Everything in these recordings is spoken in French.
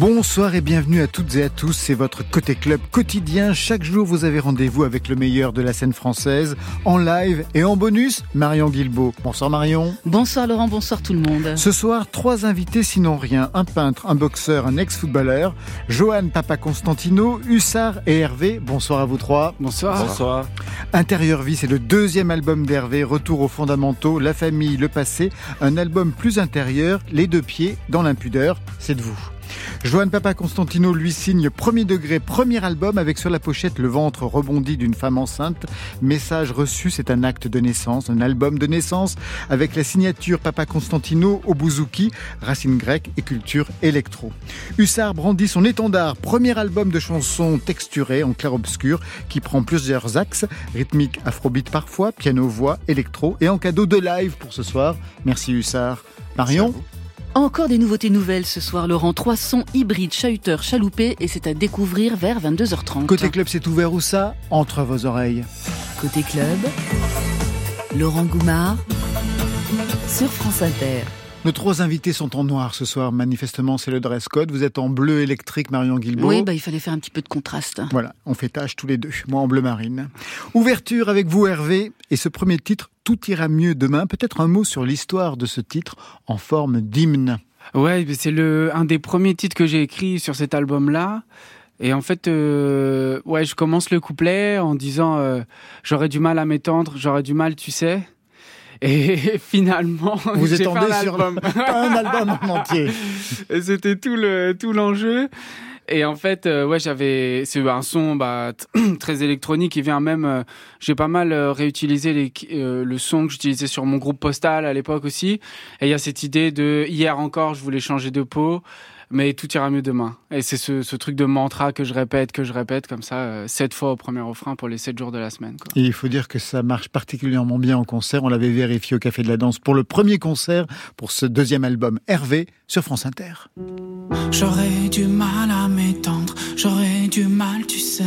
Bonsoir et bienvenue à toutes et à tous, c'est votre Côté Club quotidien. Chaque jour, vous avez rendez-vous avec le meilleur de la scène française, en live et en bonus, Marion Guilbeault. Bonsoir Marion. Bonsoir Laurent, bonsoir tout le monde. Ce soir, trois invités sinon rien, un peintre, un boxeur, un ex-footballeur, Johan Papa Constantino, Hussard et Hervé. Bonsoir à vous trois. Bonsoir. Bonsoir. Intérieur Vie, c'est le deuxième album d'Hervé, Retour aux fondamentaux, La famille, le passé, un album plus intérieur, les deux pieds dans l'impudeur, c'est de vous. Johan Papa Constantino lui signe premier degré, premier album avec sur la pochette le ventre rebondi d'une femme enceinte. Message reçu, c'est un acte de naissance, un album de naissance avec la signature Papa Constantino au bouzouki, racines grecques et culture électro. Hussard brandit son étendard, premier album de chansons texturées en clair-obscur qui prend plusieurs axes, rythmique afrobeat parfois, piano-voix, électro et en cadeau de live pour ce soir. Merci Hussard. Marion? Encore des nouveautés nouvelles ce soir, Laurent. Trois sons hybrides, chahuteurs, chaloupés, et c'est à découvrir vers 22h30. Côté club, c'est ouvert où ça? Entre vos oreilles. Côté club, Laurent Goumard sur France Inter. Nos trois invités sont en noir ce soir. Manifestement, c'est le dress code. Vous êtes en bleu électrique, Marion Guilbault. Oui, bah, il fallait faire un petit peu de contraste. Voilà, on fait tâche tous les deux. Moi en bleu marine. Ouverture avec vous, Hervé. Et ce premier titre, Tout ira mieux demain. Peut-être un mot sur l'histoire de ce titre en forme d'hymne. Ouais, c'est le un des premiers titres que j'ai écrit sur cet album-là. Et en fait, euh, ouais, je commence le couplet en disant euh, j'aurais du mal à m'étendre, j'aurais du mal, tu sais. Et finalement, Vous fait étendez un sur album. un album en entier. C'était tout le tout l'enjeu. Et en fait, euh, ouais, j'avais c'est un son bah, très électronique. Il vient même. euh, J'ai pas mal euh, réutilisé les, le son que j'utilisais sur mon groupe postal à l'époque aussi. Et il y a cette idée de hier encore, je voulais changer de peau, mais tout ira mieux demain. Et c'est ce, ce truc de mantra que je répète, que je répète comme ça euh, sept fois au premier refrain pour les sept jours de la semaine. Quoi. Et il faut dire que ça marche particulièrement bien en concert. On l'avait vérifié au Café de la Danse pour le premier concert pour ce deuxième album, Hervé, sur France Inter. J'aurais du mal à m'étendre, j'aurais du mal, tu sais,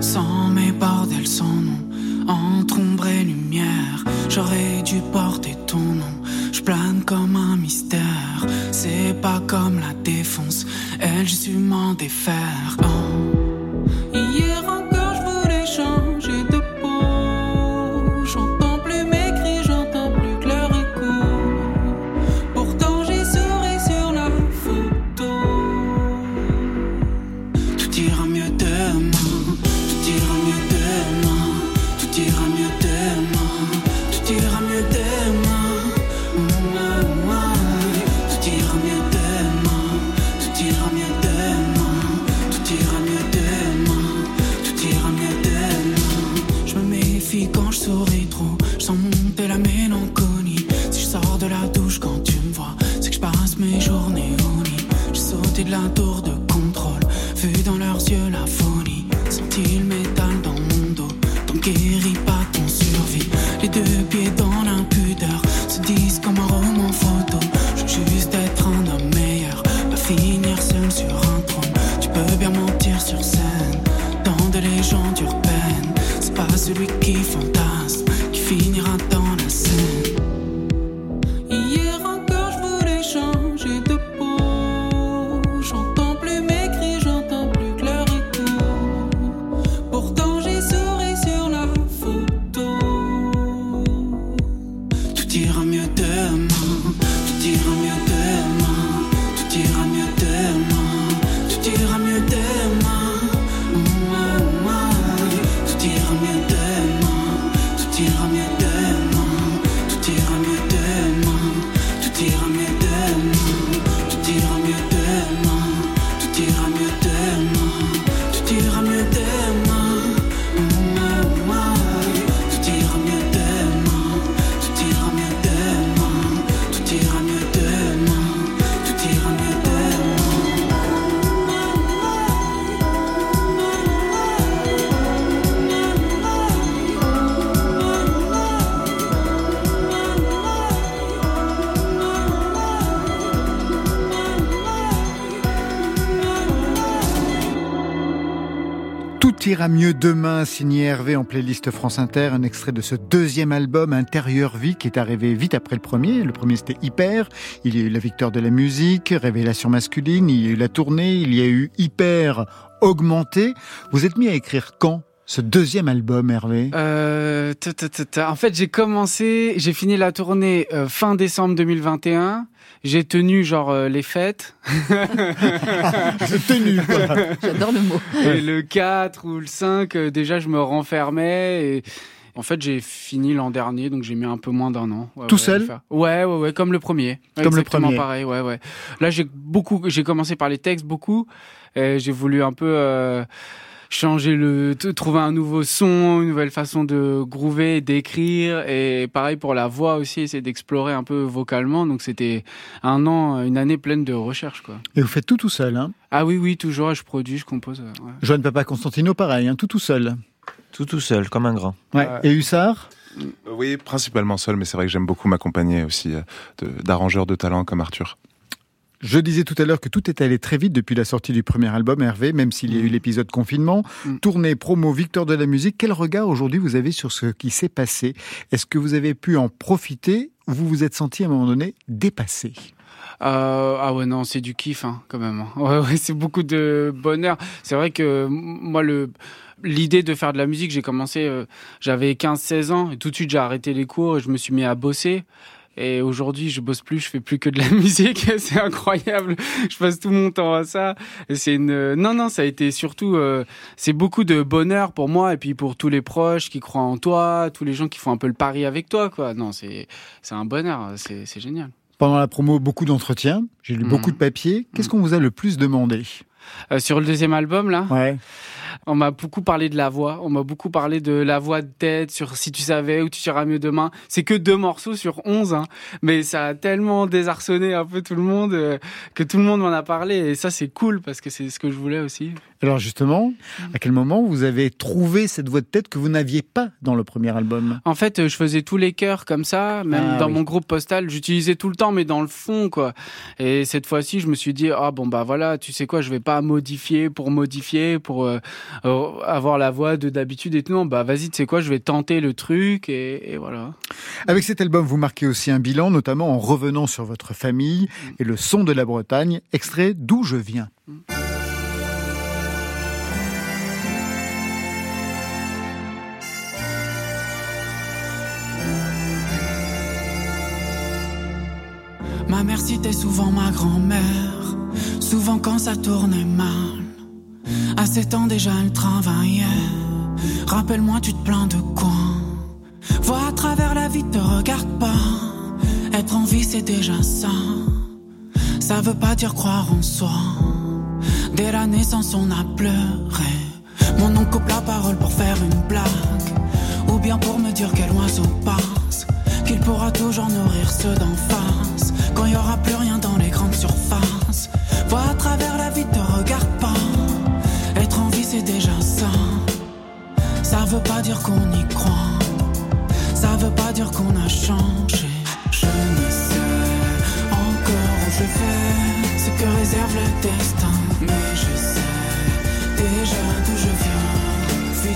sans mes bordels, sans nom, entre ombre et lumière. J'aurais dû porter ton nom, je plane comme un mystère. C'est pas comme la défonce, elle, j'ai su m'en défaire. Oh. De la tour de contrôle, vu dans leurs yeux la folie. Senti le métal dans mon dos, t'en guéris pas ton survie. Les deux pieds dans mieux demain, signé Hervé en playlist France Inter, un extrait de ce deuxième album Intérieur Vie qui est arrivé vite après le premier. Le premier c'était Hyper, il y a eu la victoire de la musique, Révélation masculine, il y a eu la tournée, il y a eu Hyper augmenté. Vous êtes mis à écrire quand? Ce deuxième album, Hervé? Euh, En fait, j'ai commencé, j'ai fini la tournée euh, fin décembre 2021. J'ai tenu genre euh, les fêtes. j'ai tenu. J'adore le mot. Et le 4 ou le 5, euh, déjà, je me renfermais et en fait, j'ai fini l'an dernier, donc j'ai mis un peu moins d'un an. Ouais, Tout ouais, seul? Ouais, ouais, ouais, comme le premier. Comme le premier. pareil, ouais, ouais. Là, j'ai beaucoup, j'ai commencé par les textes beaucoup. Et j'ai voulu un peu euh, changer le, trouver un nouveau son, une nouvelle façon de groover, d'écrire, et pareil pour la voix aussi, essayer d'explorer un peu vocalement. Donc c'était un an, une année pleine de recherche, quoi. Et vous faites tout tout seul, hein? Ah oui, oui, toujours. Je produis, je compose. Ouais. Joanne Papa Constantino, pareil, hein, tout tout seul. Tout tout seul, comme un grand. Ouais. Et Hussard? Oui, principalement seul, mais c'est vrai que j'aime beaucoup m'accompagner aussi d'arrangeurs de, de talent comme Arthur. Je disais tout à l'heure que tout est allé très vite depuis la sortie du premier album, Hervé, même s'il y a eu l'épisode confinement. Mm. Tournée, promo, victoire de la musique. Quel regard aujourd'hui vous avez sur ce qui s'est passé? Est-ce que vous avez pu en profiter? Ou vous vous êtes senti à un moment donné dépassé? Euh, ah ouais non c'est du kiff hein, quand même. Ouais, ouais c'est beaucoup de bonheur. C'est vrai que moi le l'idée de faire de la musique j'ai commencé euh, j'avais 15-16 ans et tout de suite j'ai arrêté les cours et je me suis mis à bosser. Et aujourd'hui, je bosse plus, je fais plus que de la musique. c'est incroyable. Je passe tout mon temps à ça. C'est une, non, non, ça a été surtout, euh, c'est beaucoup de bonheur pour moi et puis pour tous les proches qui croient en toi, tous les gens qui font un peu le pari avec toi, quoi. Non, c'est, c'est un bonheur. C'est, c'est génial. Pendant la promo, beaucoup d'entretiens. J'ai lu beaucoup de papiers. Qu'est-ce qu'on vous a le plus demandé? Euh, sur le deuxième album, là? Ouais. On m'a beaucoup parlé de la voix. On m'a beaucoup parlé de la voix de tête, sur Si tu savais ou Tu seras mieux demain. C'est que deux morceaux sur onze, hein. mais ça a tellement désarçonné un peu tout le monde euh, que tout le monde m'en a parlé. Et ça, c'est cool parce que c'est ce que je voulais aussi. Alors justement, à quel moment vous avez trouvé cette voix de tête que vous n'aviez pas dans le premier album? En fait, je faisais tous les chœurs comme ça, même Ah dans oui. mon groupe postal, j'utilisais tout le temps, mais dans le fond, quoi. Et cette fois-ci, je me suis dit, ah bon bah voilà, tu sais quoi, je vais pas modifier pour modifier, pour euh, euh, avoir la voix de d'habitude et tout. Non, bah vas-y, tu sais quoi, je vais tenter le truc et, et voilà. Avec cet album, vous marquez aussi un bilan, notamment en revenant sur votre famille et le son de la Bretagne, extrait d'où je viens. Ma mère citait souvent ma grand-mère, souvent quand ça tournait mal. À 7 ans déjà elle travaillait. Rappelle-moi, tu te plains de quoi? Vois à travers la vie, te regarde pas. Être en vie, c'est déjà ça. Ça veut pas dire croire en soi. Dès la naissance, on a pleuré. Mon oncle coupe la parole pour faire une blague. Ou bien pour me dire quel oiseau passe. Qu'il pourra toujours nourrir ceux d'en face. Quand il y aura plus rien dans les grandes surfaces. Vois à travers la vie, te regarde pas. Être en vie, c'est déjà ça. Ça veut pas dire qu'on y croit. Ça veut pas dire qu'on a changé. Je ne sais encore où je vais. Ce que réserve le destin.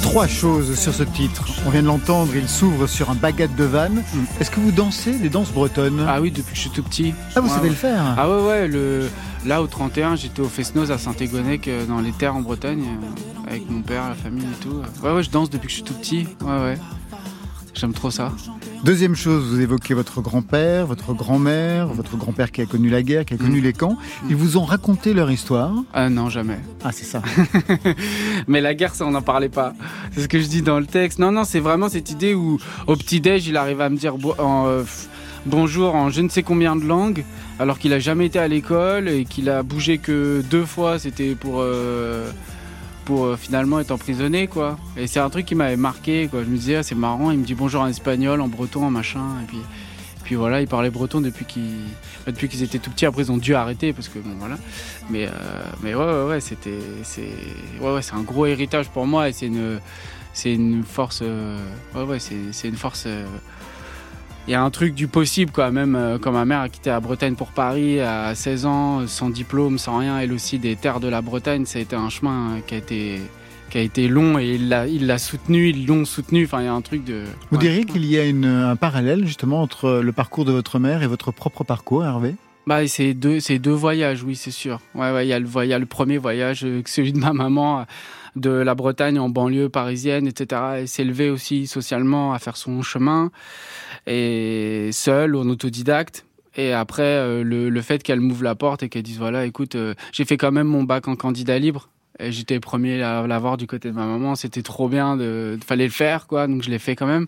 Trois choses sur ce titre. On vient de l'entendre, il s'ouvre sur un baguette de vanne. Est-ce que vous dansez des danses bretonnes? Ah oui, depuis que je suis tout petit. Ah, vous Ouais, savez ouais. le faire Ah ouais, ouais, le... là au 31, j'étais au Fesnoz à Saint-Égonec, dans les terres en Bretagne, euh, avec mon père, la famille et tout. Ouais, ouais, je danse depuis que je suis tout petit. Ouais, ouais. J'aime trop ça. Deuxième chose, vous évoquez votre grand-père, votre grand-mère, votre grand-père qui a connu la guerre, qui a connu les camps. Ils vous ont raconté leur histoire? Ah non, jamais. Ah, c'est ça. Mais la guerre, ça, on n'en parlait pas. C'est ce que je dis dans le texte. Non, non, c'est vraiment cette idée où, au petit-déj, il arrive à me dire bo- en, euh, bonjour en je ne sais combien de langues, alors qu'il a jamais été à l'école et qu'il a bougé que deux fois. C'était pour, euh, pour euh, finalement être emprisonné, quoi. Et c'est un truc qui m'avait marqué, quoi. Je me disais, ah, c'est marrant. Il me dit bonjour en espagnol, en breton, en machin. Et puis, puis voilà, il parlait breton depuis qu'ils depuis qu'ils étaient tout petits. Après, ils ont dû arrêter parce que bon, voilà. Mais, euh, mais ouais, ouais, ouais, c'était, c'est, ouais, ouais, c'est un gros héritage pour moi et c'est une, c'est une force. euh, ouais, ouais, c'est, c'est une force. Il y a un truc du possible, quoi. Même euh, quand ma mère a quitté la Bretagne pour Paris à 16 ans, sans diplôme, sans rien, elle aussi des terres de la Bretagne, ça a été un chemin euh, qui a été qui a été long et il l'a, il l'a soutenu, ils l'ont soutenu. Enfin, il y a un truc de. Vous ouais. diriez qu'il y a une, un parallèle justement entre le parcours de votre mère et votre propre parcours, Hervé? Bah, c'est deux, c'est deux voyages, oui, c'est sûr. Ouais, ouais, il y a le voyage, le premier voyage, euh, celui de ma maman de la Bretagne en banlieue parisienne, etc. Et s'élever aussi socialement à faire son chemin et seule, en autodidacte. Et après, euh, le, le fait qu'elle m'ouvre la porte et qu'elle dise voilà, écoute, euh, j'ai fait quand même mon bac en candidat libre. J'étais premier à l'avoir du côté de ma maman. C'était trop bien, de, fallait le faire, quoi. Donc je l'ai fait quand même.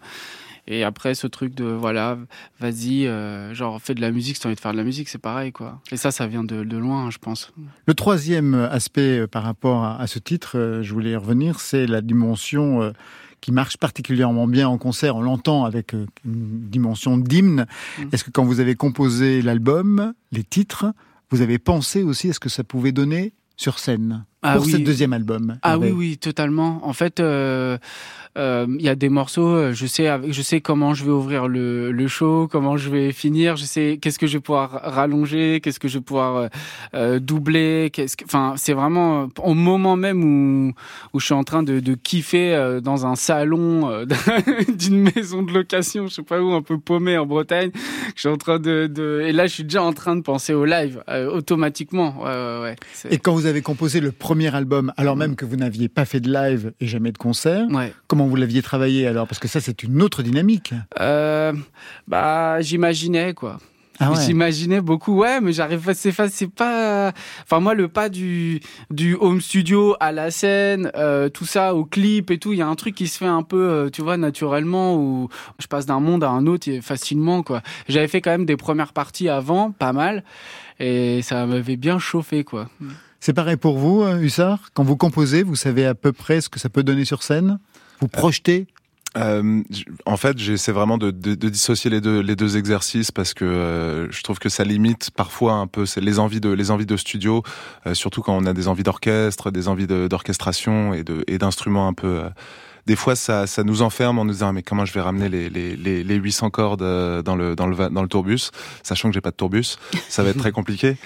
Et après, ce truc de voilà, vas-y, euh, genre fais de la musique, si t'as envie de faire de la musique, c'est pareil, quoi. Et ça, ça vient de, de loin, hein, je pense. Le troisième aspect euh, par rapport à, à ce titre, euh, je voulais y revenir, c'est la dimension euh, qui marche particulièrement bien en concert. On l'entend avec une dimension d'hymne. Mm. Est-ce que quand vous avez composé l'album, les titres, vous avez pensé aussi à ce que ça pouvait donner sur scène? Ah pour oui. ce deuxième album Ah oui, oui, totalement. En fait, euh, euh, il y a des morceaux, euh, je sais, je sais comment je vais ouvrir le, le show, comment je vais finir, je sais qu'est-ce que je vais pouvoir rallonger, qu'est-ce que je vais pouvoir euh, doubler, qu'est-ce que, enfin, c'est vraiment au moment même où où je suis en train de, de kiffer dans un salon d'une maison de location, je sais pas où, un peu paumé en Bretagne. Je suis en train de, de, et là, je suis déjà en train de penser au live automatiquement. Ouais, ouais, Et quand vous avez composé le premier album, alors même que vous n'aviez pas fait de live et jamais de concert, Ouais. comment vous l'aviez travaillé alors? Parce que ça, c'est une autre dynamique. Euh, bah, j'imaginais quoi. Ah ouais. J'imaginais beaucoup, ouais, mais j'arrive pas, c'est pas, c'est pas, enfin moi le pas du du home studio à la scène, euh, tout ça au clip et tout, il y a un truc qui se fait un peu, euh, tu vois, naturellement où je passe d'un monde à un autre facilement quoi. J'avais fait quand même des premières parties avant, pas mal, et ça m'avait bien chauffé quoi. C'est pareil pour vous, euh, Hussard? Quand vous composez, vous savez à peu près ce que ça peut donner sur scène? Vous projetez? Euh, en fait, j'essaie vraiment de, de, de dissocier les deux, les deux exercices parce que euh, je trouve que ça limite parfois un peu les envies de, les envies de studio, euh, surtout quand on a des envies d'orchestre, des envies de- d'orchestration de et d'instruments un peu. Des fois, ça, ça nous enferme en nous disant mais comment je vais ramener les, les, les, les 800 cordes euh, dans le dans le dans le tourbus, sachant que j'ai pas de tourbus, ça va être très compliqué.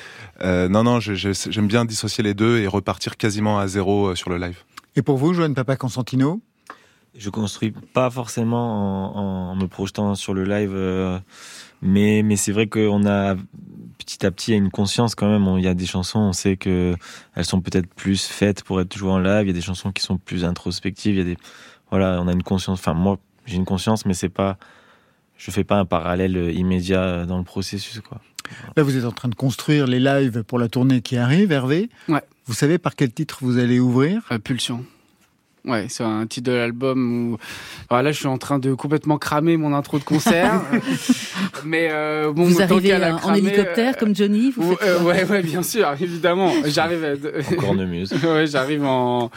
Euh, non, non, j'aime bien dissocier les deux et repartir quasiment à zéro euh, sur le live. Et pour vous, Joanne Papa Constantino? Je construis pas forcément en, en me projetant sur le live, euh, mais, mais c'est vrai qu'on a petit à petit une conscience quand même. On- Il y a des chansons, on sait que elles sont peut-être plus faites pour être jouées en live. Il y a des chansons qui sont plus introspectives. Il y a des voilà, on a une conscience. Enfin moi, j'ai une conscience, mais c'est pas, je fais pas un parallèle immédiat dans le processus quoi. Là, vous êtes en train de construire les lives pour la tournée qui arrive, Hervé. Ouais. Vous savez par quel titre vous allez ouvrir? Euh, Pulsion. Ouais, c'est un titre de l'album où alors là je suis en train de complètement cramer mon intro de concert. mais euh, bon, Vous tant arrivez en hélicoptère euh, comme Johnny vous faites euh, ouais, ouais, bien sûr, évidemment. J'arrive à... Cornemuse. ouais, j'arrive en.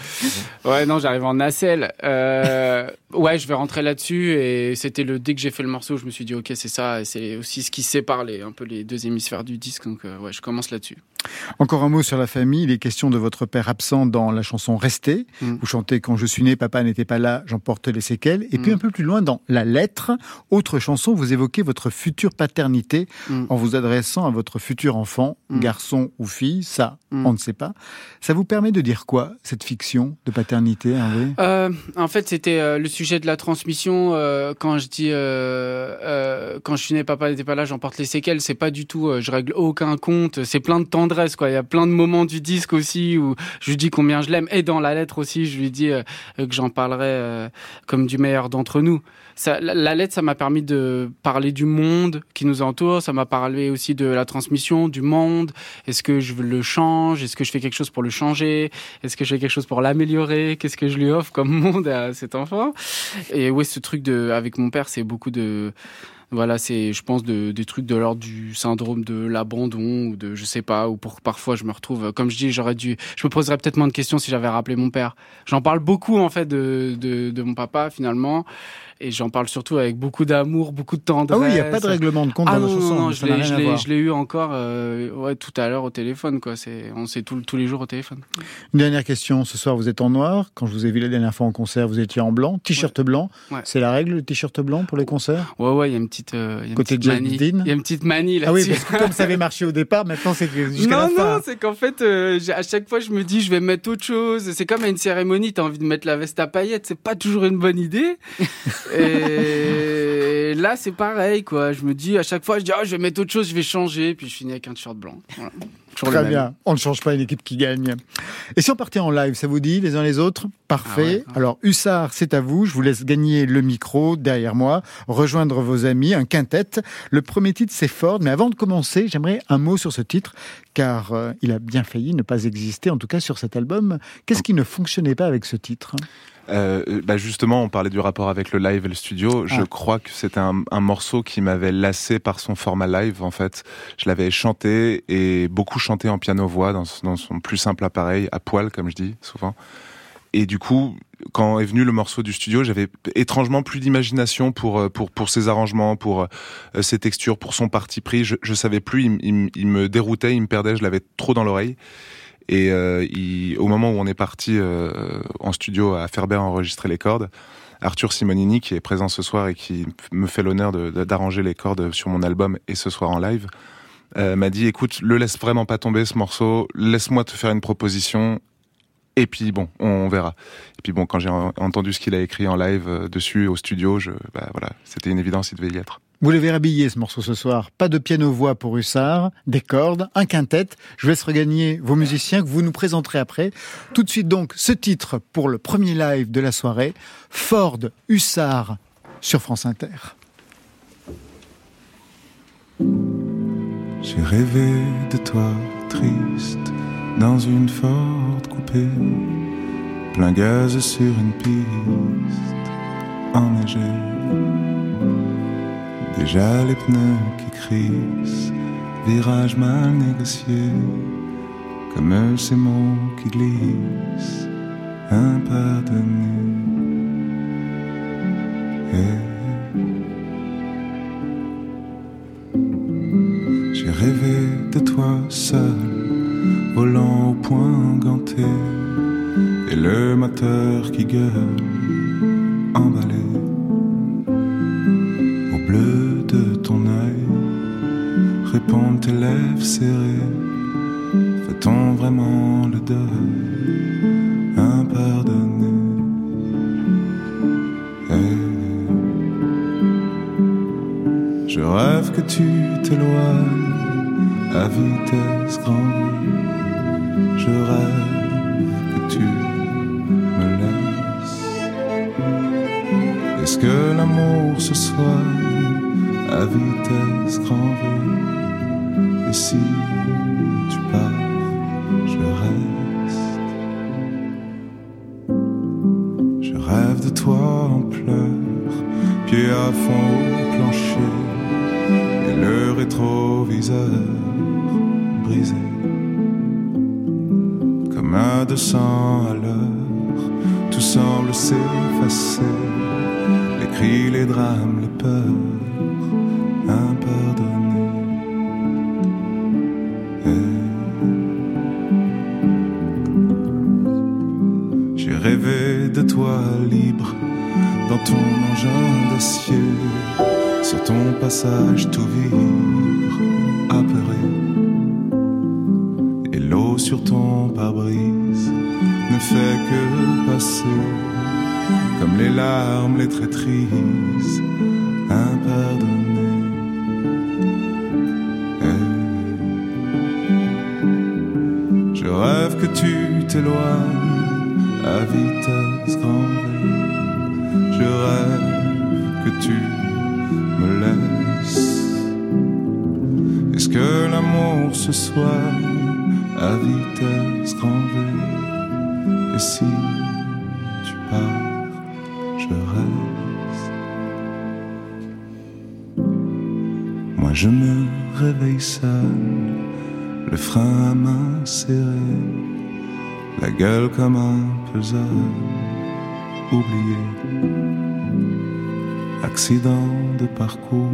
Ouais, non, j'arrive en nacelle. Euh... Ouais, je vais rentrer là-dessus et c'était le dès que j'ai fait le morceau, je me suis dit ok, c'est ça. Et c'est aussi ce qui sépare les un peu les deux hémisphères du disque. Donc euh, ouais, je commence là-dessus. Encore un mot sur la famille. Il est question de votre père absent dans la chanson Restez. Mm. Vous chantez Quand je suis né, papa n'était pas là, j'emporte les séquelles. Et puis Mm. un peu plus loin, dans La lettre, autre chanson, vous évoquez votre future paternité Mm. en vous adressant à votre futur enfant, Mm. garçon ou fille. Ça, on ne sait pas. Ça vous permet de dire quoi, cette fiction de paternité, Euh, en fait, c'était euh, le sujet de la transmission. euh, quand je dis quand je suis né, papa n'était pas là, j'emporte les séquelles. C'est pas du tout. je règle aucun compte. C'est plein de tendresse, quoi. Il y a plein de moments du disque aussi où je lui dis combien je l'aime. Et dans la lettre aussi, je lui dis euh, que j'en parlerai euh, comme du meilleur d'entre nous. Ça, la, la lettre, ça m'a permis de parler du monde qui nous entoure. Ça m'a parlé aussi de la transmission du monde. Est-ce que je le change? Est-ce que je fais quelque chose pour le changer? Est-ce que je fais quelque chose pour l'améliorer? Qu'est-ce que je lui offre comme monde à cet enfant? Et ouais, ce truc de avec mon père, c'est beaucoup de voilà, c'est je pense de, des trucs de l'ordre du syndrome de l'abandon ou de je sais pas ou pour parfois je me retrouve comme je dis, j'aurais dû je me poserais peut-être moins de questions si j'avais rappelé mon père. J'en parle beaucoup en fait de, de de mon papa finalement et j'en parle surtout avec beaucoup d'amour, beaucoup de tendresse. Ah oui, il n'y a pas de règlement de compte Ah dans non, la chanson. non, ça je l'ai, eu encore euh, ouais, tout à l'heure au téléphone. Quoi. On sait tout, tous les jours au téléphone. Une dernière question. Ce soir, vous êtes en noir. Quand je vous ai vu la dernière fois en concert, vous étiez en blanc. T-shirt blanc. Ouais. C'est la règle, le t-shirt blanc pour les concerts? Ouais, ouais, il y a une petite, euh, y a une Côté petite manie. Il y a une petite manie Ah oui, là-dessus. parce que comme ça avait marché au départ, maintenant c'est jusqu'à la non, fin. non, c'est qu'en fait, euh, à chaque fois, je me dis, je vais mettre autre chose. C'est comme à une cérémonie, t'as envie de mettre la veste à paillettes, c'est pas toujours une bonne idée. Et là, c'est pareil, quoi. Je me dis, à chaque fois, je dis, ah, je vais mettre autre chose, je vais changer, puis je finis avec un t-shirt blanc. Voilà. Toujours le Très même. bien. On ne change pas une équipe qui gagne. Et si on partait en live, ça vous dit, les uns les autres? Parfait. Ah ouais. Alors, Hussard, c'est à vous. Je vous laisse gagner le micro derrière moi, rejoindre vos amis, un quintet. Le premier titre, c'est Ford. Mais avant de commencer, j'aimerais un mot sur ce titre, car euh, il a bien failli ne pas exister, en tout cas sur cet album. Qu'est-ce qui ne fonctionnait pas avec ce titre? Euh, bah justement, on parlait du rapport avec le live et le studio. Je Ah. crois que c'était un, un morceau qui m'avait lassé par son format live. En fait, je l'avais chanté et beaucoup chanté en piano-voix dans, son- dans son plus simple appareil, à poil, comme je dis souvent. Et du coup, quand est venu le morceau du studio, j'avais étrangement plus d'imagination pour euh, pour pour ses arrangements, pour euh, ses textures, pour son parti pris. Je, je savais plus. Il, il me déroutait, il me perdait. Je l'avais trop dans l'oreille. Et euh, il- au moment où on est parti euh, en studio à Ferber enregistrer les cordes, Arthur Simonini, qui est présent ce soir et qui me fait l'honneur d'arranger les cordes sur mon album et ce soir en live, euh, m'a dit écoute, le laisse vraiment pas tomber ce morceau, laisse-moi te faire une proposition. Et puis bon, on verra. Et puis bon, quand j'ai en- entendu ce qu'il a écrit en live euh, dessus au studio, je, bah voilà, c'était une évidence, il devait y être. Vous l'avez rhabillé ce morceau ce soir. Pas de piano-voix pour Hussard, des cordes, un quintet. Je laisse regagner vos musiciens que vous nous présenterez après. Tout de suite donc, ce titre pour le premier live de la soirée, Ford Hussard sur France Inter. J'ai rêvé de toi triste dans une Ford coupée, plein gaz sur une piste enneigée. Déjà les pneus qui crissent, virage mal négocié, comme ces mots qui glissent, impardonnés. Et J'ai rêvé de toi seul, volant au point ganté, et le moteur qui gueule, emballé serrées, fait-on vraiment le deuil, impardonné? Et je rêve que tu t'éloignes à vitesse grand V. Je rêve que tu me laisses. Est-ce que l'amour se soigne à vitesse grand que tu t'éloignes à vitesse grand V. Je rêve que tu me laisses. Est-ce que l'amour se soigne à vitesse grand V? Et si tu pars, je reste. Moi je me réveille seul, le frein à main serré, la gueule comme un puzzle oublié. accident de parcours,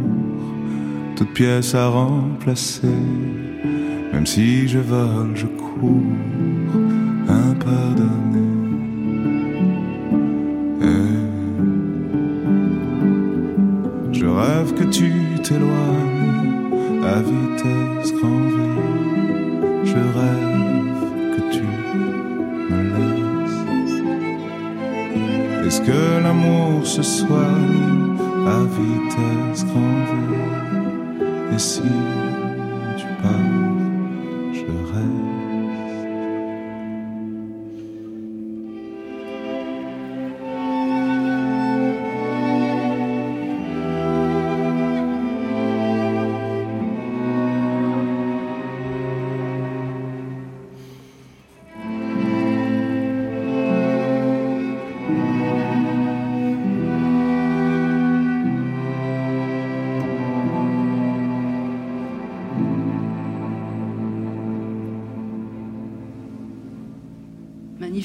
toute pièce à remplacer. Même si je vole, je cours, impardonné. Et je rêve que tu t'éloignes à vitesse grand se soigne à vitesse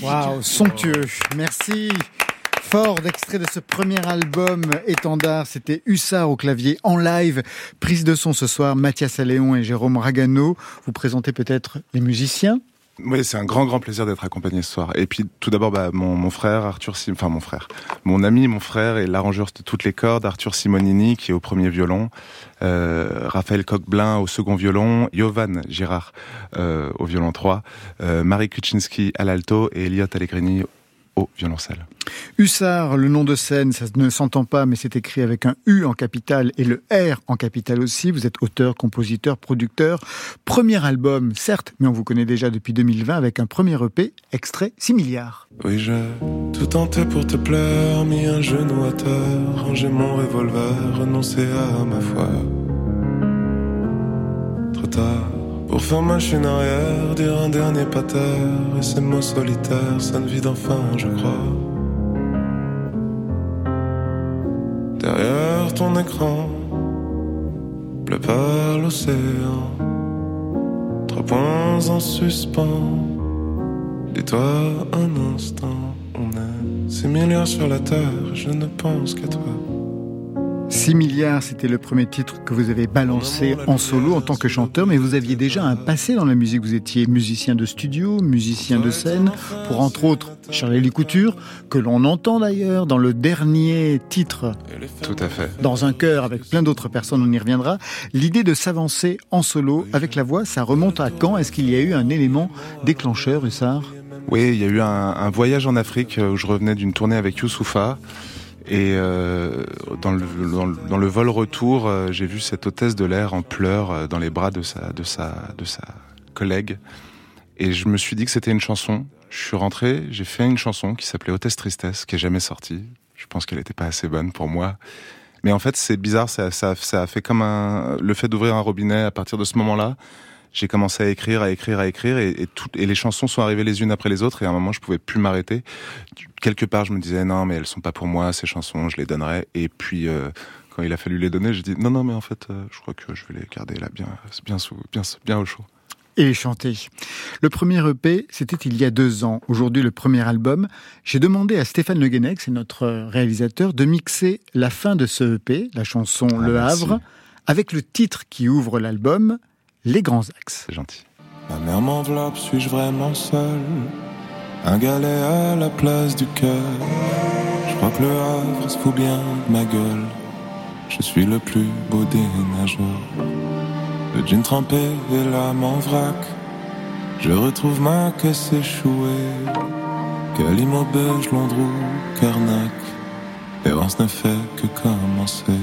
Waouh, somptueux. Merci. Fort d'extrait de ce premier album étendard, c'était Hussard au clavier en live. Prise de son ce soir, Mathias Alléon et Jérôme Ragano. Vous présentez peut-être les musiciens Oui, c'est un grand, grand plaisir d'être accompagné ce soir. Et puis, tout d'abord, bah, mon, frère, Arthur enfin, mon frère, mon ami, mon frère et l'arrangeur de toutes les cordes, Arthur Simonini, qui est au premier violon, euh, Raphaël Coqueblin au second violon, Jovan Girard euh, au violon 3, euh, Marie Kuczynski à l'alto et Elliot Allegrini au violoncelle. Hussard, le nom de scène, ça ne s'entend pas, mais c'est écrit avec un U en capital et le R en capital aussi. Vous êtes auteur, compositeur, producteur. Premier album, certes, mais on vous connaît déjà depuis 2020 avec un premier EP, extrait 6 milliards. Oui, j'ai tout tenté pour te plaire, mis un genou à terre, rangé mon revolver, renoncé à ma foi. Trop tard pour faire machine arrière, dire un dernier pater, et ces mots solitaires, ça ne vide enfin, je crois. Derrière ton écran, pleut pas l'océan, trois points en suspens. Dis-toi un instant, on est six milliards sur la terre, je ne pense qu'à toi. 6 milliards, c'était le premier titre que vous avez balancé en solo en tant que chanteur, mais vous aviez déjà un passé dans la musique. Vous étiez musicien de studio, musicien de scène, pour entre autres Charlie Couture, que l'on entend d'ailleurs dans le dernier titre. Tout à fait. Dans un chœur avec plein d'autres personnes, on y reviendra. L'idée de s'avancer en solo avec la voix, ça remonte à quand? Est-ce qu'il y a eu un élément déclencheur, Hussard? Oui, il y a eu un, un, voyage en Afrique où je revenais d'une tournée avec Youssoufa. Et euh, dans, le, dans, le, dans, le, vol retour, euh, j'ai vu cette hôtesse de l'air en pleurs euh, dans les bras de sa, de, sa, de sa collègue. Et je me suis dit que c'était une chanson. Je suis rentré, j'ai fait une chanson qui s'appelait Hôtesse Tristesse, qui est jamais sortie. Je pense qu'elle n'était pas assez bonne pour moi. Mais en fait, c'est bizarre, ça, ça, ça, a fait comme un, le fait d'ouvrir un robinet à partir de ce moment-là. J'ai commencé à écrire, à écrire, à écrire, et, et, tout, et les chansons sont arrivées les unes après les autres, et à un moment, je pouvais plus m'arrêter. Quelque part, je me disais, non, mais elles sont pas pour moi, ces chansons, je les donnerai. Et puis, euh, quand il a fallu les donner, j'ai dit, non, non, mais en fait, euh, je crois que je vais les garder là, bien, bien, sous, bien, bien au chaud. Et les chanter. Le premier EP, c'était il y a deux ans. Aujourd'hui, le premier album. J'ai demandé à Stéphane Le Guenec, c'est notre réalisateur, de mixer la fin de ce EP, la chanson ah, Le merci. Havre, avec le titre qui ouvre l'album, les grands axes. C'est gentil. Ma mère m'enveloppe, suis-je vraiment seul? Un galet à la place du cœur. Je crois que le Havre se fout bien de ma gueule. Je suis le plus beau des nageurs. Le jean trempé et l'âme en vrac. Je retrouve ma caisse échouée. Quel immobile, Londres Carnac. Errance ne fait que commencer.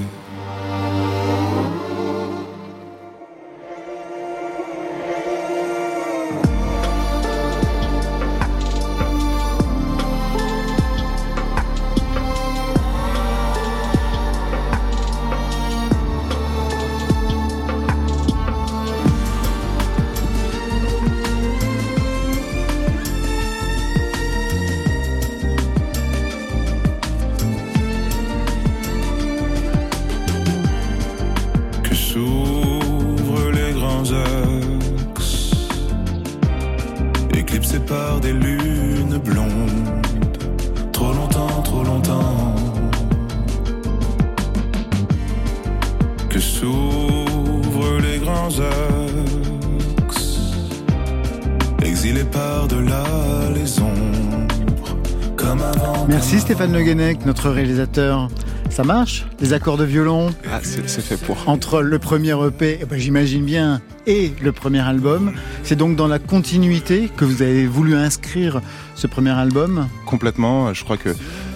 Le Guenec, notre réalisateur. Ça marche? Les accords de violon? Ah, c'est fait pour. entre le premier EP, eh ben, j'imagine bien, et le premier album. C'est donc dans la continuité que vous avez voulu inscrire ce premier album? Complètement. Je crois que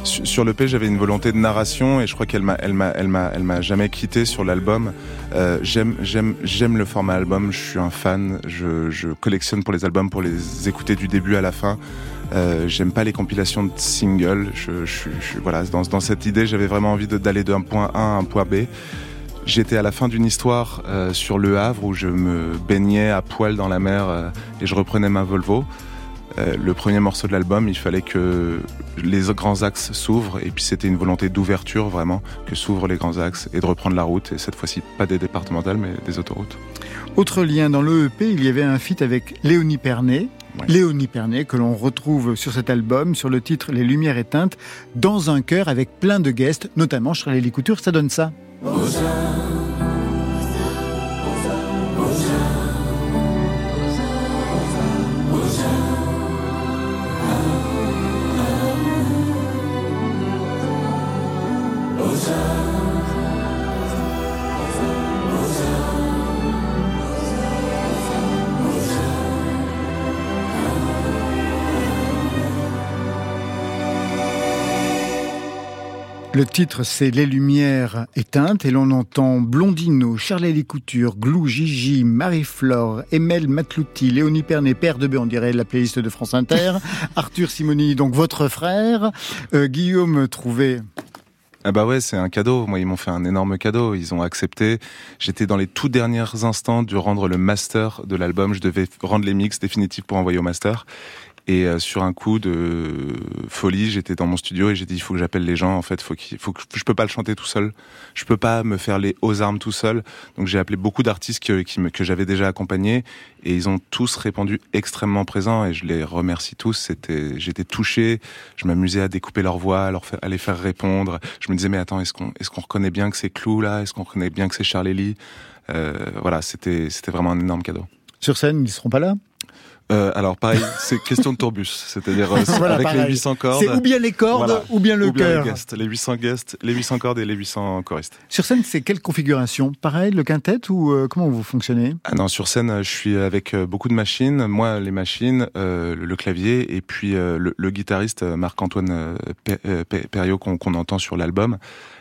sur le P, j'avais une volonté de narration et je crois qu'elle m'a, elle m'a, elle m'a, jamais quitté sur l'album. Euh, j'aime, le format album. Je suis un fan. Je, collectionne pour les albums pour les écouter du début à la fin. Euh, j'aime pas les compilations de singles. Voilà, dans, cette idée, j'avais vraiment envie d'aller d'un point A à un point B. J'étais à la fin d'une histoire euh, sur le Havre où je me baignais à poil dans la mer et je reprenais ma Volvo. Euh, le premier morceau de l'album, il fallait que les grands axes s'ouvrent et puis c'était une volonté d'ouverture vraiment que s'ouvrent les grands axes et de reprendre la route et cette fois-ci pas des départementales mais des autoroutes. Autre lien dans l'EP, il y avait un feat avec Léonie Pernet. Ouais. Léonie Pernet, que l'on retrouve sur cet album, sur le titre Les Lumières éteintes, dans un chœur avec plein de guests, notamment Charlie Couture, ça donne ça. Le titre, c'est Les Lumières éteintes et l'on entend Blondino, Charlie Couture, Glou, Gigi, Marie-Flore, Emel Matlouti, Léonie Pernet, Père de B, on dirait la playlist de France Inter, Arthur Simoni, donc votre frère, euh, Guillaume Trouvé. Ah bah ouais, c'est un cadeau. Moi, ils m'ont fait un énorme cadeau. Ils ont accepté. J'étais dans les tout derniers instants de rendre le master de l'album. Je devais rendre les mix définitifs pour envoyer au master. Et euh, sur un coup de folie, j'étais dans mon studio et j'ai dit il faut que j'appelle les gens. En fait, faut qu'il faut que je peux pas le chanter tout seul. Je peux pas me faire les aux armes tout seul. Donc j'ai appelé beaucoup d'artistes que, que j'avais déjà accompagnés et ils ont tous répondu extrêmement présents et je les remercie tous. C'était, j'étais touché. Je m'amusais à découper leur voix, à, leur faire, à les faire répondre. Je me disais mais attends, est-ce qu'on est-ce qu'on reconnaît bien que c'est Clou là? Est-ce qu'on reconnaît bien que c'est Charlélie euh, Voilà, c'était c'était vraiment un énorme cadeau. Sur scène, ils seront pas là? Euh, alors pareil, c'est question de tourbus, c'est-à-dire euh, Voilà, avec pareil. les 800 cordes. C'est ou bien les cordes Voilà. ou bien le chœur. les les 800 guests, les 800 cordes et les 800 choristes. Sur scène, c'est quelle configuration? Pareil, le quintet ou euh, comment vous fonctionnez? Ah non, sur scène, je suis avec euh, beaucoup de machines. Moi, les machines, euh, le, clavier et puis euh, le, le guitariste Marc-Antoine Pe- Pe- Perriot qu'on qu'on entend sur l'album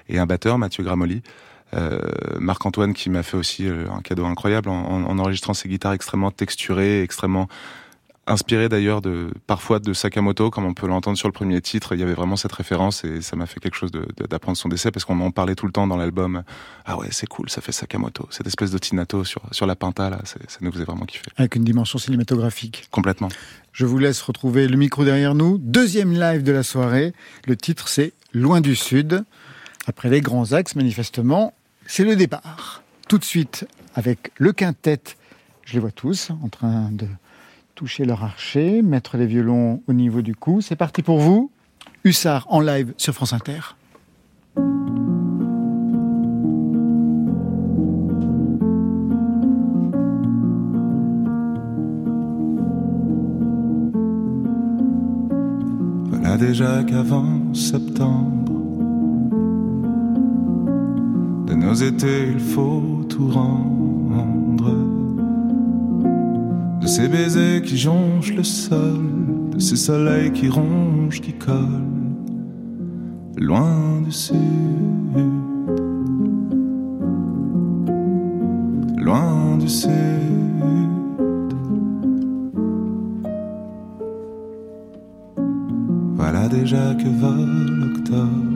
et un batteur Mathieu Gramoli. Euh, Marc-Antoine qui m'a fait aussi euh, un cadeau incroyable en, en- en enregistrant ses guitares extrêmement texturées, extrêmement inspirées d'ailleurs de parfois de Sakamoto, comme on peut l'entendre sur le premier titre. Il y avait vraiment cette référence et ça m'a fait quelque chose d'apprendre son décès parce qu'on en parlait tout le temps dans l'album. Ah ouais, c'est cool, ça fait Sakamoto. Cette espèce d'otinato sur, sur la pinta, là, ça nous faisait vraiment kiffer. Avec une dimension cinématographique. Complètement. Je vous laisse retrouver le micro derrière nous. Deuxième live de la soirée. Le titre, c'est Loin du Sud. Après les grands axes, manifestement, c'est le départ. Tout de suite, avec le quintet, je les vois tous en train de toucher leur archer, mettre les violons au niveau du cou. C'est parti pour vous. Hussard en live sur France Inter. Voilà déjà qu'avant septembre, de nos étés il faut tout rendre. De ces baisers qui jonchent le sol, de ces soleils qui rongent, qui collent, loin du sud. Loin du sud. Voilà déjà que vole octobre.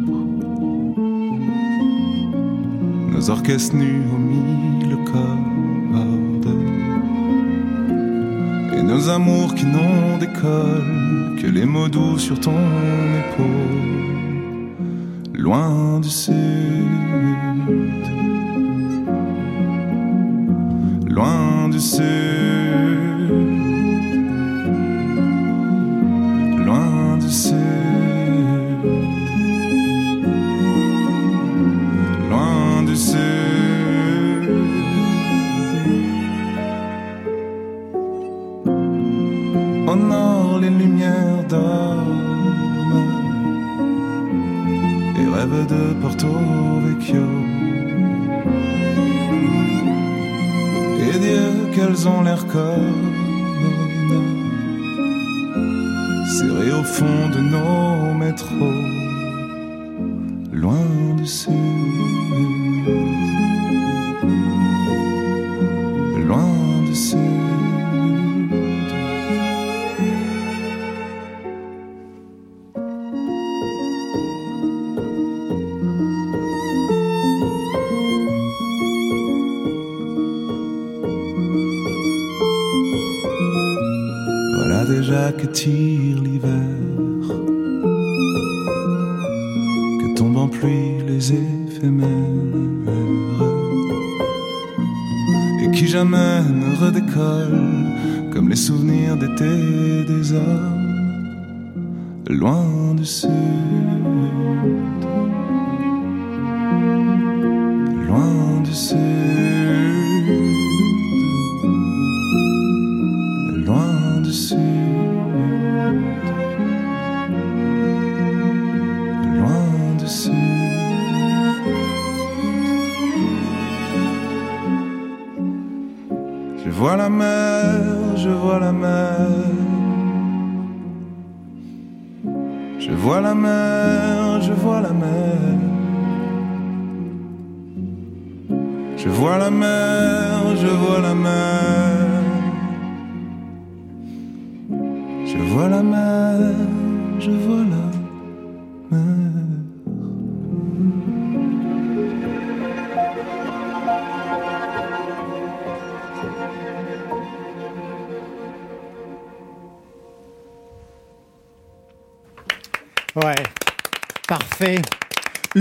Nos orchestres nus aux mille cordes. Et nos amours qui n'ont d'école que les mots doux sur ton épaule. Loin du sud. Loin du sud. Qu'elles ont l'air connes, serrées au fond de nos métros, loin du sud, vois la mer, je vois la mer. Je vois la mer, je vois la mer. Je vois la mer, je vois la mer. Je vois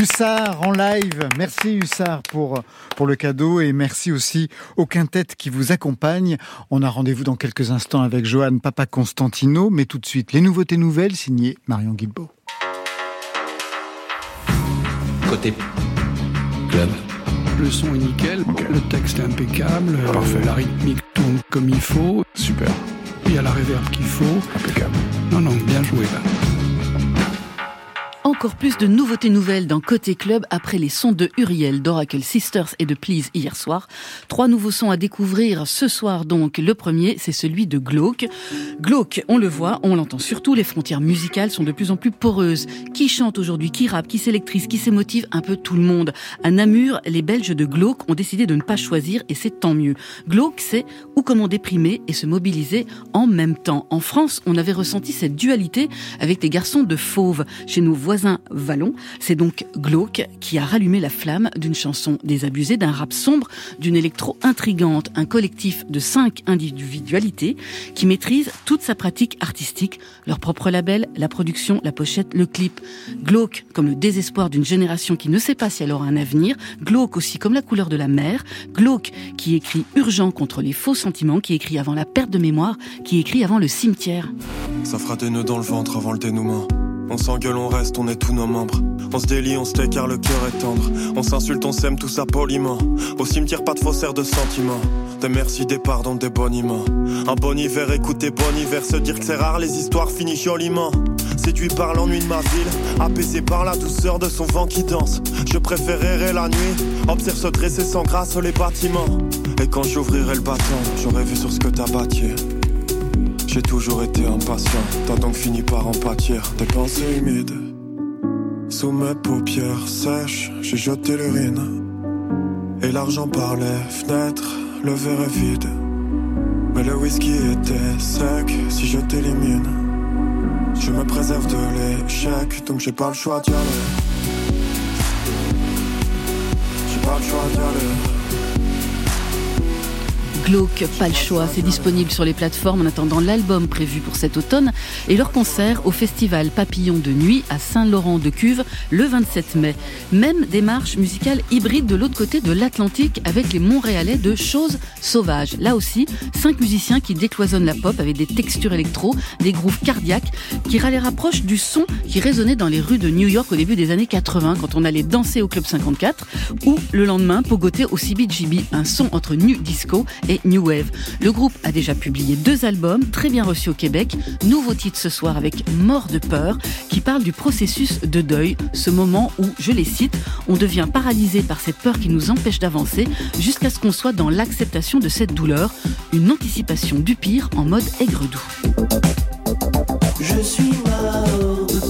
Hussard en live. Merci Hussard pour, pour le cadeau et merci aussi au quintet qui vous accompagne. On a rendez-vous dans quelques instants avec Johan Papa Constantino, mais tout de suite les nouveautés nouvelles signées Marion Guilbault. Côté club. Le son est nickel, le texte est impeccable, euh, la rythmique tourne comme il faut. Super. Il y a la réverb qu'il faut. Impeccable. Non, non, bien joué là. Encore plus de nouveautés nouvelles dans Côté Club après les sons de Uriel, d'Oracle Sisters et de Please hier soir. Trois nouveaux sons à découvrir ce soir donc. Le premier, c'est celui de Glauque. Glauque, on le voit, on l'entend surtout, les frontières musicales sont de plus en plus poreuses. Qui chante aujourd'hui, qui rappe, qui s'électrise, qui s'émotive, un peu tout le monde. À Namur, les Belges de Glauque ont décidé de ne pas choisir et c'est tant mieux. Glauque, c'est ou comment déprimer et se mobiliser en même temps. En France, on avait ressenti cette dualité avec les garçons de Fauve. Chez nos voisins Vallon, c'est donc Glauque qui a rallumé la flamme d'une chanson désabusée, d'un rap sombre, d'une électro intrigante, un collectif de cinq individualités qui maîtrisent toute sa pratique artistique, leur propre label, la production, la pochette, le clip. Glauque comme le désespoir d'une génération qui ne sait pas si elle aura un avenir, Glauque aussi comme la couleur de la mer, Glauque qui écrit urgent contre les faux sentiments, qui écrit avant la perte de mémoire, qui écrit avant le cimetière. Ça fera des nœuds dans le ventre avant le dénouement. On s'engueule, on reste, on est tous nos membres. On se délie, on se tait car le cœur est tendre. On s'insulte, on s'aime, tout ça poliment. Au cimetière, pas de faussaires de sentiments. Des merci, des pardons, des boniments. Un bon hiver, écoutez bon hiver, se dire que c'est rare, les histoires finissent joliment. Séduit par l'ennui de ma ville, apaisé par la douceur de son vent qui danse. Je préférerais la nuit, observe se dresser sans grâce les bâtiments. Et quand j'ouvrirai le bâton, j'aurais vu sur ce que t'as bâti. J'ai toujours été impatient, t'as donc fini par en pâtir des pensées humides. Sous mes paupières sèches, j'ai jeté l'urine. Et l'argent par les fenêtres, le verre est vide. Mais le whisky était sec, si je t'élimine. Je me préserve de l'échec, donc j'ai pas le choix d'y aller. J'ai pas le choix d'y aller. Glauque, pas le choix, c'est disponible sur les plateformes en attendant l'album prévu pour cet automne et leur concert au festival Papillon de Nuit à Saint-Laurent-de-Cuve le 27 mai. Même démarche musicale hybride de l'autre côté de l'Atlantique avec les Montréalais de Choses Sauvages. Là aussi, cinq musiciens qui décloisonnent la pop avec des textures électro, des grooves cardiaques qui les rapprochent du son qui résonnait dans les rues de New York au début des années 80 quand on allait danser au Club 54 ou le lendemain pogoter au CBGB, un son entre nu disco et New Wave. Le groupe a déjà publié deux albums, très bien reçus au Québec. Nouveau titre ce soir avec Mort de peur, qui parle du processus de deuil, ce moment où, je les cite, on devient paralysé par cette peur qui nous empêche d'avancer jusqu'à ce qu'on soit dans l'acceptation de cette douleur, une anticipation du pire en mode aigre-doux. Je suis mort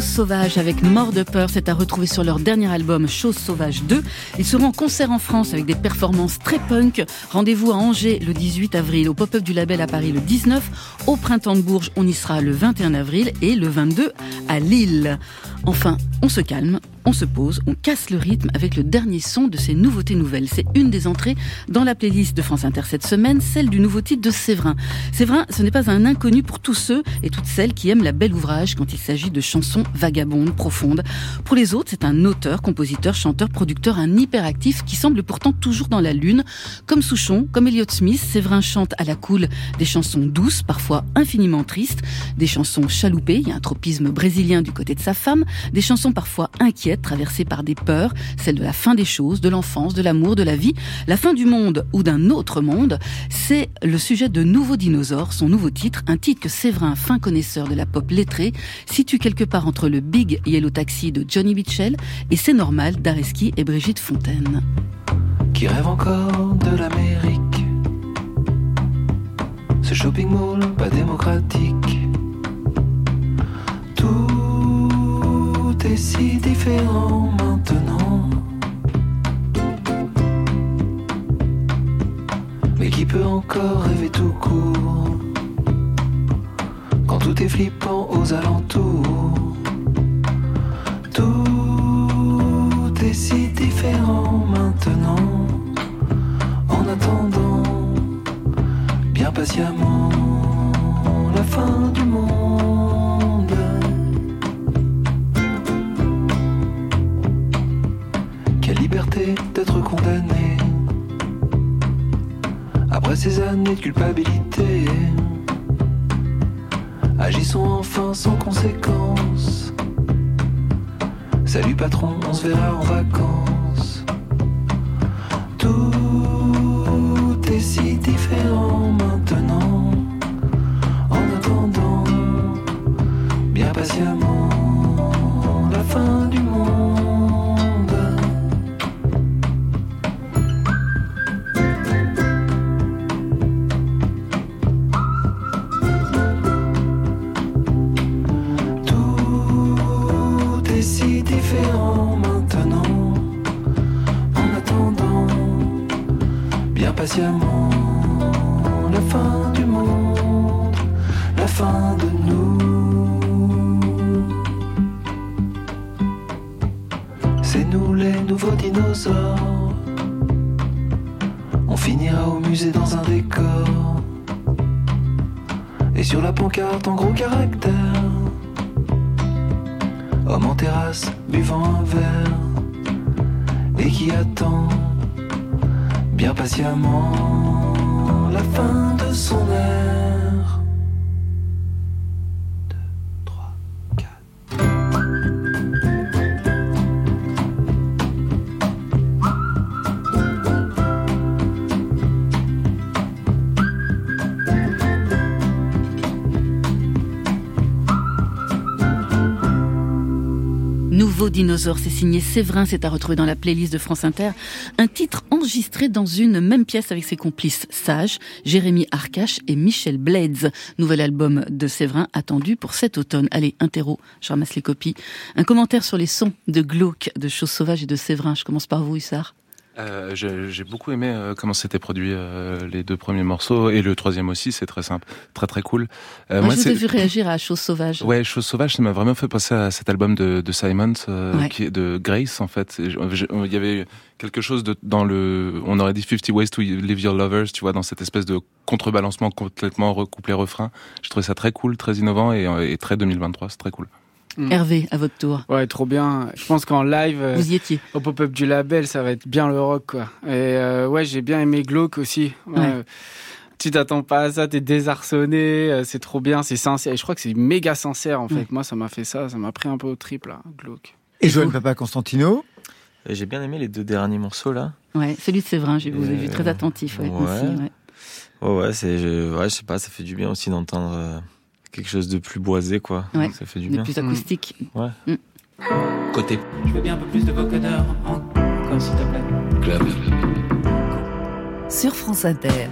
Chose sauvage avec Mort de peur, c'est à retrouver sur leur dernier album Chose sauvage 2. Ils seront en concert en France avec des performances très punk. Rendez-vous à Angers le 18 avril, au pop-up du label à Paris le 19, au printemps de Bourges, on y sera le 21 avril et le 22 à Lille. Enfin, on se calme, on se pose, on casse le rythme avec le dernier son de ces nouveautés nouvelles. C'est une des entrées dans la playlist de France Inter cette semaine, celle du nouveau titre de Séverin. Séverin, ce n'est pas un inconnu pour tous ceux et toutes celles qui aiment la belle ouvrage quand il s'agit de chansons vagabondes, profondes. Pour les autres, c'est un auteur, compositeur, chanteur, producteur, un hyperactif qui semble pourtant toujours dans la lune. Comme Souchon, comme Elliott Smith, Séverin chante à la cool des chansons douces, parfois infiniment tristes, des chansons chaloupées, il y a un tropisme brésilien du côté de sa femme, des chansons parfois inquiètes, traversées par des peurs, celles de la fin des choses, de l'enfance, de l'amour, de la vie, la fin du monde ou d'un autre monde. C'est le sujet de Nouveau Dinosaure, son nouveau titre, un titre que Séverin, fin connaisseur de la pop lettrée, situe quelque part entre le Big Yellow Taxi de Johnny Mitchell et C'est normal d'Areski et Brigitte Fontaine. Ce shopping mall pas démocratique. Tout est si différent maintenant. Mais qui peut encore rêver tout court quand tout est flippant aux alentours? Tout est si différent maintenant. En attendant, bien patiemment, la fin du monde. D'être condamné après ces années de culpabilité. Agissons enfin sans conséquence. Salut patron, on se verra en vacances. Tout est si différent maintenant. En attendant, bien patiemment, Vos dinosaures, c'est signé Séverin, c'est à retrouver dans la playlist de France Inter. Un titre enregistré dans une même pièce avec ses complices sages, Jérémy Arcache et Michel Blades. Nouvel album de Séverin attendu pour cet automne. Allez, interro, je ramasse les copies. Un commentaire sur les sons de glauque, de choses sauvages et de Séverin. Je commence par vous, Hussard. Euh, j'ai j'ai beaucoup aimé euh, comment c'était produit euh, les deux premiers morceaux et le troisième aussi, c'est très simple, très très cool. Euh, Moi, je vous ai c'est- vu réagir à Chose Sauvage. Ouais, Chose sauvage, ça m'a vraiment fait penser à cet album de, de Simons, euh, Ouais. qui est de Grace en fait. Je- je- Il y avait quelque chose de, dans le, on aurait dit 50 Ways to Live Your Lovers, tu vois, dans cette espèce de contrebalancement complètement recouplé refrain. Je trouvais ça très cool, très innovant et, et très 2023, c'est très cool. Hervé, à votre tour. Ouais, trop bien. Je pense qu'en live, euh, Vous y étiez. au pop-up du label, ça va être bien le rock, quoi. Et euh, ouais, j'ai bien aimé Glauque aussi. Ouais. Tu t'attends pas à ça, t'es désarçonné, euh, c'est trop bien, c'est sincère. Et je crois que c'est méga sincère, en fait. Moi, ça m'a fait ça, ça m'a pris un peu au trip, là, Glauque. Et Joël Papa Constantino J'ai bien aimé les deux derniers morceaux là. Ouais, celui de Séverin, je vous ai vu très attentif. Ouais, ouais. aussi, ouais. Ouais, ouais, c'est, je, ouais, je sais pas, ça fait du bien aussi d'entendre euh, quelque chose de plus boisé, quoi. Ouais. Ça fait du De bien. plus acoustique. Côté Je veux bien un peu plus de vocodeur, encore s'il te plaît? club. Sur France Inter.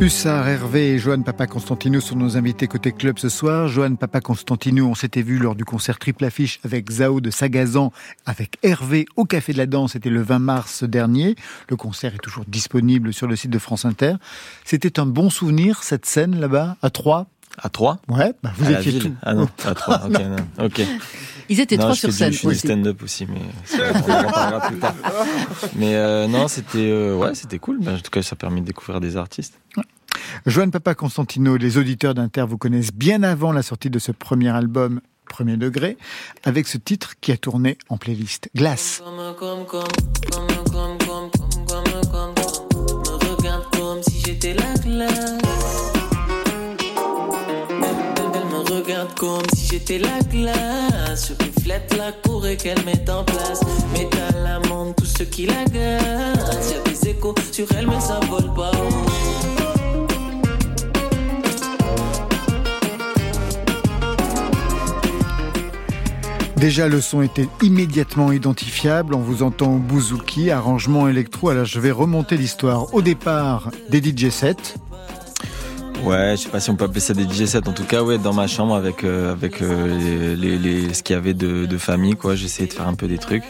Hussard, Hervé et Johan Papa Constantino sont nos invités côté club ce soir. Johan Papa Constantino, on s'était vu lors du concert triple affiche avec Zao de Sagazan, avec Hervé au Café de la Danse. C'était le 20 mars dernier. Le concert est toujours disponible sur le site de France Inter. C'était un bon souvenir, cette scène là-bas, à Troyes? À trois Ouais, bah vous à étiez tout. Ah non, à trois, ok. non. okay. Ils étaient non, trois sur scène. Je fais du stand-up aussi, mais on en parlera plus tard. Mais euh, non, c'était euh, ouais, c'était cool. en tout cas, ça a permis de découvrir des artistes. Ouais. Joanne Papa Constantino, les auditeurs d'Inter vous connaissent bien avant la sortie de ce premier album, Premier Degré, avec ce titre qui a tourné en playlist, Glace. Me regarde comme si j'étais la glace. Comme si j'étais la glace. Je reflète la cour et qu'elle met en place. Métal amende tout ce qui l'agace. Y'a des échos sur elle, mais ça vole pas. Déjà, le son était immédiatement identifiable. On vous entend bouzouki, arrangement électro. Alors, je vais remonter l'histoire. Au départ, des DJ sets. Ouais, je sais pas si on peut appeler ça des DJ sets. En tout cas, ouais, dans ma chambre avec euh, avec euh, les, les, les- ce qu'il y avait de, de famille, quoi. J'essayais de faire un peu des trucs.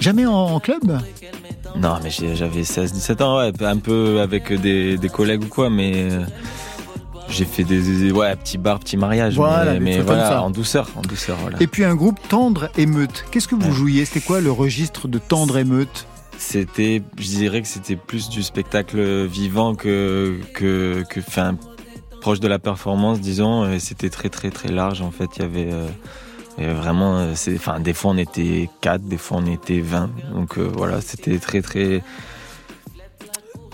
Jamais en, en club? Non, mais j'avais 16-17 ans, ouais, un peu avec des, des collègues ou quoi, mais euh, j'ai fait des, des- ouais, petits bars, petits mariages, Voilà, mais, voilà, en douceur, en douceur, voilà. Et puis un groupe Tendre Émeute. Qu'est-ce que vous Ouais. jouiez? C'était quoi le registre de Tendre Émeute? C'était, je dirais que c'était plus du spectacle vivant que que que, enfin, proche de la performance, disons. Et c'était très très très large en fait. Il y avait euh, il y avait vraiment, euh, enfin, des fois on était 4, des fois on était 20. Donc euh, voilà, c'était très très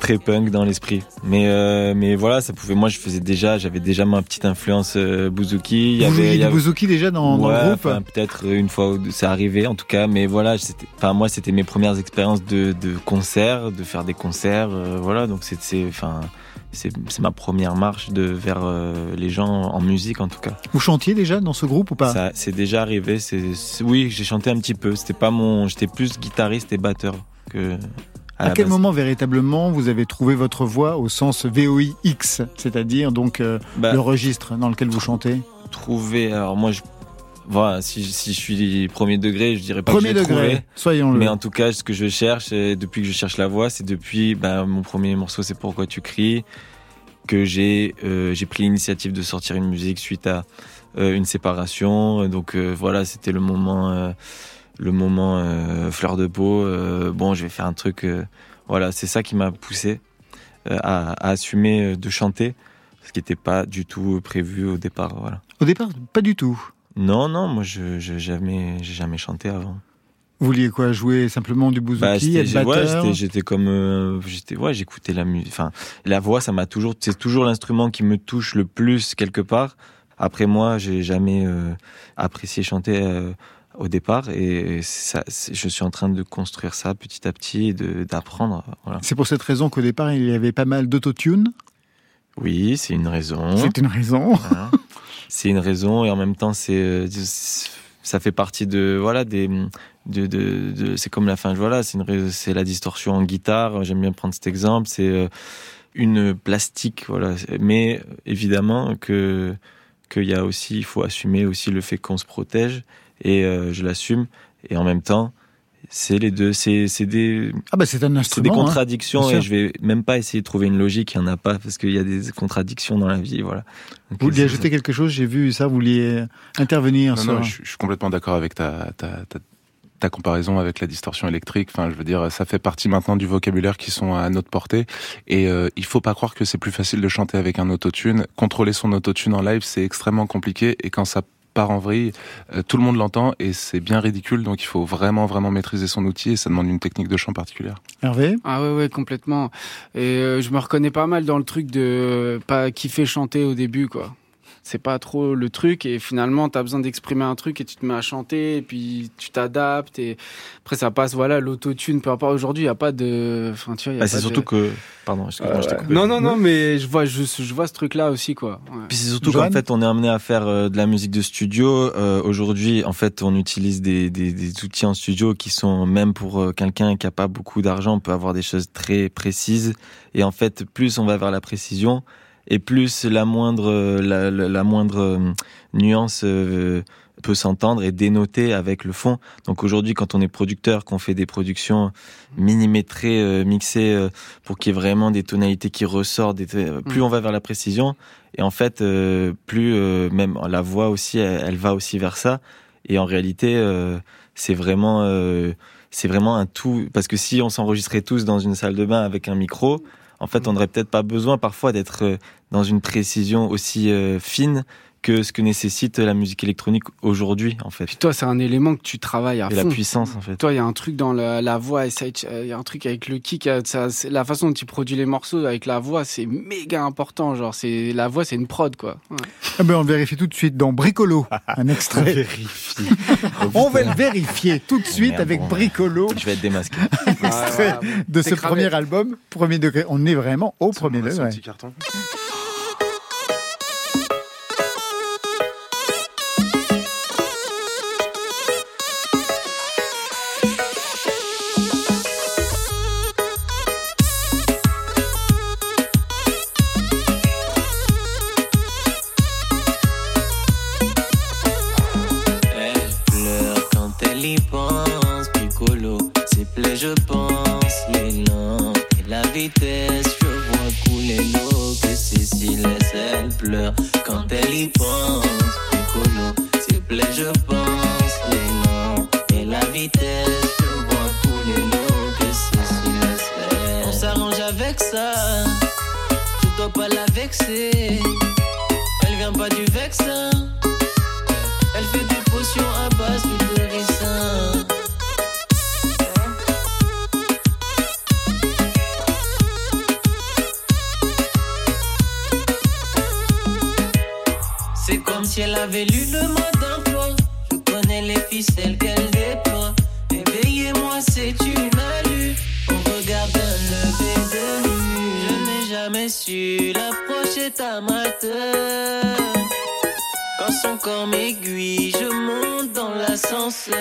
très punk dans l'esprit. Mais euh, mais voilà, ça pouvait. Moi, je faisais déjà, j'avais déjà ma petite influence euh, bouzouki. Il y Vous avait- il y du avait- bouzouki déjà dans, le groupe enfin, peut-être une fois deux, c'est arrivé en tout cas, mais voilà, c'était, enfin moi c'était mes premières expériences de, de concert, de faire des concerts, euh, voilà, donc c'est, enfin c'est, ma première marche de vers euh, les gens en musique en tout cas. Vous chantiez déjà dans ce groupe ou pas? C'est déjà arrivé, c'est, oui, j'ai chanté un petit peu, c'était pas mon, j'étais plus guitariste et batteur que. À, quel base. moment véritablement vous avez trouvé votre voix au sens VOIX, c'est-à-dire donc euh, Bah, le registre dans lequel vous chantez? trouver, alors moi je, voilà, si, si je suis premier degré, je dirais pas Premier que j'ai degré, soyons-le. Mais en tout cas, ce que je cherche, et depuis que je cherche la voix, c'est depuis ben, mon premier morceau, c'est Pourquoi tu cries, que j'ai euh, j'ai pris l'initiative de sortir une musique suite à euh, une séparation. Donc euh, voilà, c'était le moment, le moment fleur de peau. Bon, je vais faire un truc. voilà, c'est ça qui m'a poussé à, à assumer de chanter, ce qui n'était pas du tout prévu au départ. Voilà. Au départ, pas du tout. Non, non, moi je je- jamais jamais chanté avant. Vous vouliez quoi Jouer simplement du bouzouki, Bah, être ouais, batteur j'étais, comme, euh, j'étais, ouais, j'écoutais la musique. Enfin, la voix, ça m'a toujours, c'est toujours l'instrument qui me touche le plus quelque part. Après moi, j'ai jamais euh, apprécié chanter euh, au départ, et ça, je suis en train de construire ça petit à petit, et d'apprendre. Voilà. C'est pour cette raison qu'au départ, il y avait pas mal d'autotune. Oui, c'est une raison. C'est une raison. Voilà. C'est une raison, et en même temps, c'est, euh, c'est- ça fait partie de voilà des de, de, de c'est comme la fin voilà c'est une c'est la distorsion en guitare. J'aime bien prendre cet exemple. C'est euh, une plastique voilà. Mais évidemment que qu'il y a aussi il faut assumer aussi le fait qu'on se protège et euh, je l'assume. Et en même temps c'est les deux c'est c'est des ah bah c'est un c'est instrument. des hein. contradictions et je vais même pas essayer de trouver une logique il y en a pas parce qu'il y a des contradictions dans la vie voilà Donc, Vous vouliez ajouter quelque chose? J'ai vu ça. Vous vouliez intervenir Non, sur. non, je, suis- je suis complètement d'accord avec ta, ta, ta, ta comparaison avec la distorsion électrique. Enfin, je veux dire, ça fait partie maintenant du vocabulaire qui sont à notre portée. Et euh, il faut pas croire que c'est plus facile de chanter avec un autotune. Contrôler son autotune en live, c'est extrêmement compliqué. Et quand ça part en vrille, euh, tout le monde l'entend et c'est bien ridicule. Donc il faut vraiment, vraiment maîtriser son outil et ça demande une technique de chant particulière. Hervé? Ah ouais ouais complètement. Et euh, je me reconnais pas mal dans le truc de euh, pas kiffer chanter au début quoi. C'est pas trop le truc et finalement t'as besoin d'exprimer un truc et tu te mets à chanter et puis tu t'adaptes et après ça passe voilà l'autotune peu importe aujourd'hui il y a pas de enfin tu vois Bah, c'est de- surtout que pardon excuse-moi je t'ai Ouais. coupé. Non non non mais je vois je, je vois ce truc là aussi quoi. Ouais. Puis c'est surtout qu'en fait, on est amené à faire euh, de la musique de studio. Euh, Aujourd'hui, en fait, on utilise des, des, des outils en studio qui sont même pour euh, quelqu'un qui a pas beaucoup d'argent, on peut avoir des choses très précises. Et en fait, plus on va vers la précision, et plus la moindre euh, la, la, la moindre euh, nuance euh, peut s'entendre et dénoter avec le fond. Donc aujourd'hui, quand on est producteur, qu'on fait des productions millimétrées, euh, mixées, euh, pour qu'il y ait vraiment des tonalités qui ressortent, des, euh, plus Mm. on va vers la précision, et en fait, euh, plus euh, même la voix aussi, elle, elle va aussi vers ça. Et en réalité, euh, c'est vraiment, euh, c'est vraiment un tout. Parce que si on s'enregistrait tous dans une salle de bain avec un micro, en fait, on n'aurait peut-être pas besoin parfois d'être euh, dans une précision aussi euh, fine que ce que nécessite la musique électronique aujourd'hui, en fait. Puis toi c'est un élément que tu travailles à Et la fond. puissance, en fait. Toi, il y a un truc dans la, la voix, et ça, il y a un truc avec le kick, euh, ça, la façon dont tu produis les morceaux avec la voix, c'est méga important. Genre, c'est la voix, c'est une prod, quoi. Ouais. Ah ben, On vérifie tout de suite dans Bricolo, un extrait. Vérifie. On va le vérifier tout de suite Merde, avec bon. Bricolo Je vais être démasqué. extrait de ce cramé. premier album, premier degré. On est vraiment au premier degré. Pleure quand elle y pense, Quand son corps m'aiguille, je monte dans l'ascenseur.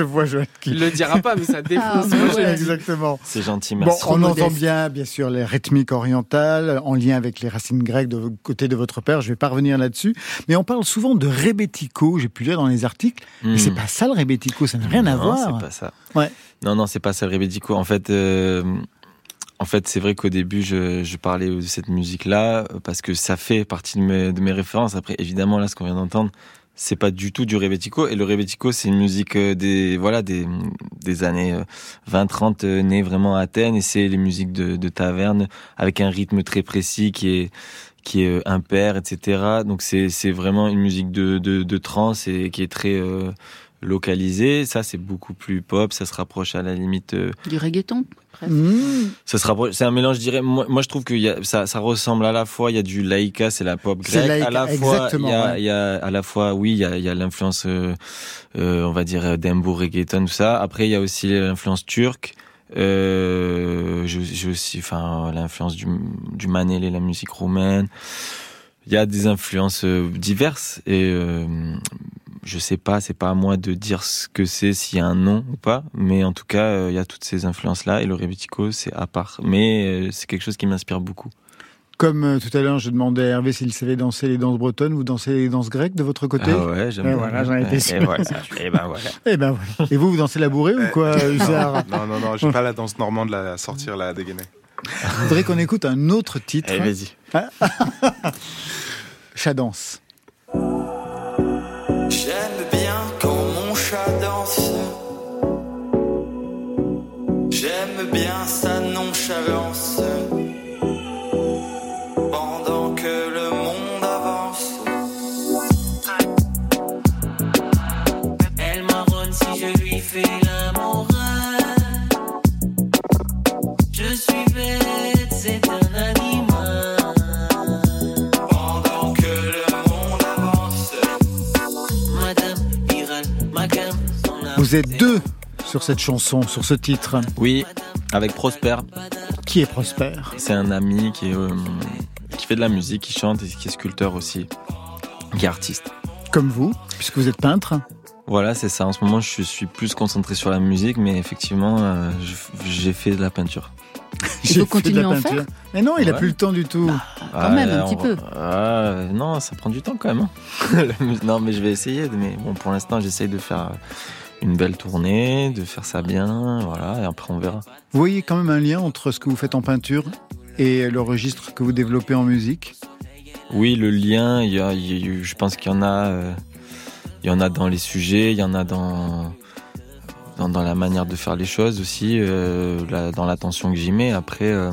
Je vois Joël qui... Il le dira pas, mais ça défonce. Ah, ouais, exactement. C'est gentil, Bon, merci. on modeste. entend bien, bien sûr, les rythmiques orientales en lien avec les racines grecques de côté de votre père. Je vais pas revenir là-dessus. Mais on parle souvent de rebetiko. J'ai pu lire dans les articles. Mais Hmm. c'est pas ça le rebetiko. Ça n'a rien à Non, voir. c'est pas ça. Ouais. Non, non, c'est pas ça le rebetiko. En fait, euh, en fait, c'est vrai qu'au début, je, je parlais de cette musique-là euh, parce que ça fait partie de mes, de mes références. Après, évidemment, là, ce qu'on vient d'entendre, c'est pas du tout du rebetiko. Et le rebetiko, c'est une musique euh, des, voilà, des, des années 20-30 euh, née vraiment à Athènes. Et c'est les musiques de, de taverne avec un rythme très précis qui est, qui est euh, impair, etc. Donc c'est, c'est vraiment une musique de, de, de trance et qui est très, euh, localisée. Ça, c'est beaucoup plus pop. Ça se rapproche à la limite euh, Du reggaeton presque. Mmh. ça se rapproche, c'est un mélange, je dirais. Moi, moi je trouve que y a, ça, ça ressemble à la fois. Il y a du laïka, c'est la pop C'est grecque. laïka, à la fois, exactement, il y a, ouais. il y a à la fois, oui, il y a, il y a l'influence, euh, euh, on va dire, d'Embo reggaeton, tout ça. Après, il y a aussi l'influence turque. Euh, j'ai aussi, enfin, l'influence du, du manélé, la musique roumaine. Il y a des influences diverses et euh, je sais pas, c'est pas à moi de dire ce que c'est, s'il y a un nom ou pas, mais en tout cas, euh, il y a toutes ces influences-là et le rebetiko, c'est à part. Mais euh, c'est quelque chose qui m'inspire beaucoup. Comme euh, tout à l'heure, je demandais à Hervé s'il savait danser les danses bretonnes. Vous dansez les danses grecques de votre côté Ah ouais, j'aime Et bien. voilà, j'en étais Et sûr. voilà, et ben voilà. Eh ben voilà. Et vous, vous dansez la bourrée ou quoi, Hussard Non, non, non, j'ai pas la danse normande là, à sortir là, à dégainer. Je voudrais qu'on écoute un autre titre. Allez, vas-y. Chadance. Fais la morale. Je suis bête, c'est un animal. Pendant que le monde avance. Madame Iral, ma gamme, son âme. Vous êtes deux sur cette chanson, sur ce titre. Oui, avec Prosper. Qui est Prosper? C'est un ami qui, est, euh, qui fait de la musique, qui chante et qui est sculpteur aussi, qui est artiste. Comme vous, puisque vous êtes peintre. Voilà, c'est ça. En ce moment, je suis plus concentré sur la musique, mais effectivement, euh, j'ai fait de la peinture. Il J'ai faut fait de continuer la à en faire? Mais non, il a Ouais. plus le temps du tout. Quand même, un on petit va- peu. Ah, non, ça prend du temps quand même. hein. Non, mais je vais essayer. Mais bon, pour l'instant, j'essaye de faire une belle tournée, de faire ça bien, voilà, et après on verra. Vous voyez quand même un lien entre ce que vous faites en peinture et le registre que vous développez en musique? Oui, le lien, il y a, il y a- je pense qu'il y en a, euh, il y en a dans les sujets, il y en a dans dans, dans la manière de faire les choses aussi, euh, la- dans l'attention que j'y mets. Après, euh,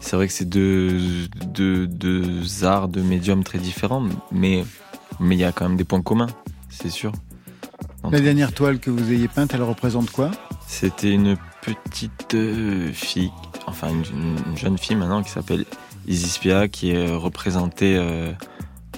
c'est vrai que c'est deux, deux, deux arts, deux médiums très différents, mais mais il y a quand même des points communs, c'est sûr. La dernière toile que vous ayez peinte, elle représente quoi? C'était une petite euh, fille, enfin une, une jeune fille maintenant qui s'appelle Isispia, qui est représentée euh,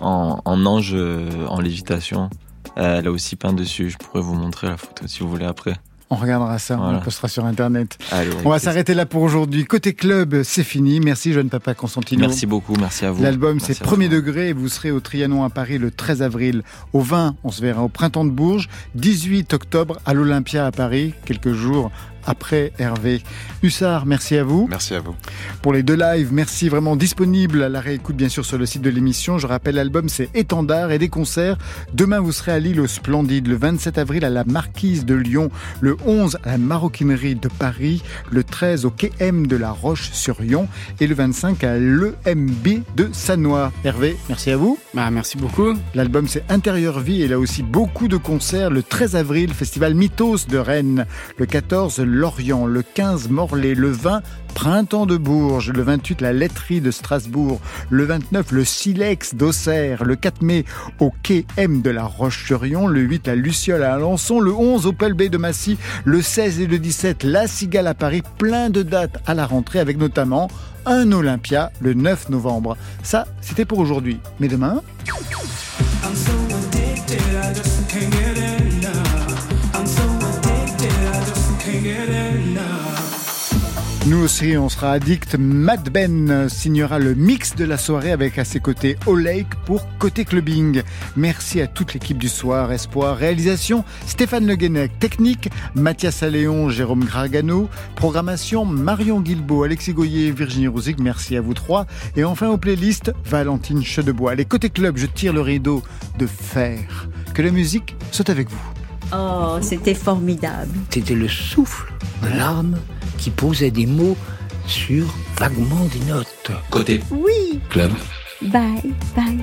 en, en ange euh, en lévitation. Elle a aussi peint dessus. Je pourrais vous montrer la photo si vous voulez après. On regardera ça, on le postera sur Internet. Allez, On va s'arrêter là pour aujourd'hui. Côté club, c'est fini. Merci, jeune papa Constantino. Merci beaucoup, merci à vous. L'album, c'est Premier vous. degré et vous serez au Trianon à Paris le 13 avril. Au 20, on se verra au Printemps de Bourges. 18 octobre à l'Olympia à Paris, quelques jours après Hervé. Hussard, merci à vous. Merci à vous. Pour les deux lives, merci vraiment disponible à la réécoute bien sûr sur le site de l'émission. Je rappelle l'album c'est Étendard et des concerts. Demain vous serez à Lille au Splendide, le 27 avril à la Marquise de Lyon, le 11 à la Maroquinerie de Paris, le 13 au Quai M de la Roche-sur-Yon et le 25 à l'EMB de Sanois. Hervé, merci à vous. Bah, merci beaucoup. L'album c'est Intérieur Vie et là aussi beaucoup de concerts. Le 13 avril, festival Mythos de Rennes. Le 14, Lorient. Le 15, Morlaix. Le 20, Printemps de Bourges. Le 28, la Laiterie de Strasbourg. Le 29, le Silex d'Auxerre. Le 4 mai, au Quai M de la Roche-sur-Yon. Le 8, la Luciole à Alençon. Le 11, au Pelbé de Massy. Le 16 et le 17, la Cigale à Paris. Plein de dates à la rentrée avec notamment un Olympia le 9 novembre. Ça, c'était pour aujourd'hui. Mais demain... Nous aussi, on sera addict. Matt Ben signera le mix de la soirée avec à ses côtés Lake pour Côté Clubbing. Merci à toute l'équipe du soir. Espoir, réalisation, Stéphane Le Guenec. Technique, Mathias Alléon, Jérôme Gragano. Programmation, Marion Guilbeault, Alexis Goyer, Virginie Rouzic. Merci à vous trois. Et enfin aux playlists, Valentine Chedebois. Les Côté Club, je tire le rideau de fer. Que la musique soit avec vous. Oh, c'était formidable. C'était le souffle de l'âme qui posait des mots sur vaguement des notes. Côté Oui. club. Bye, bye.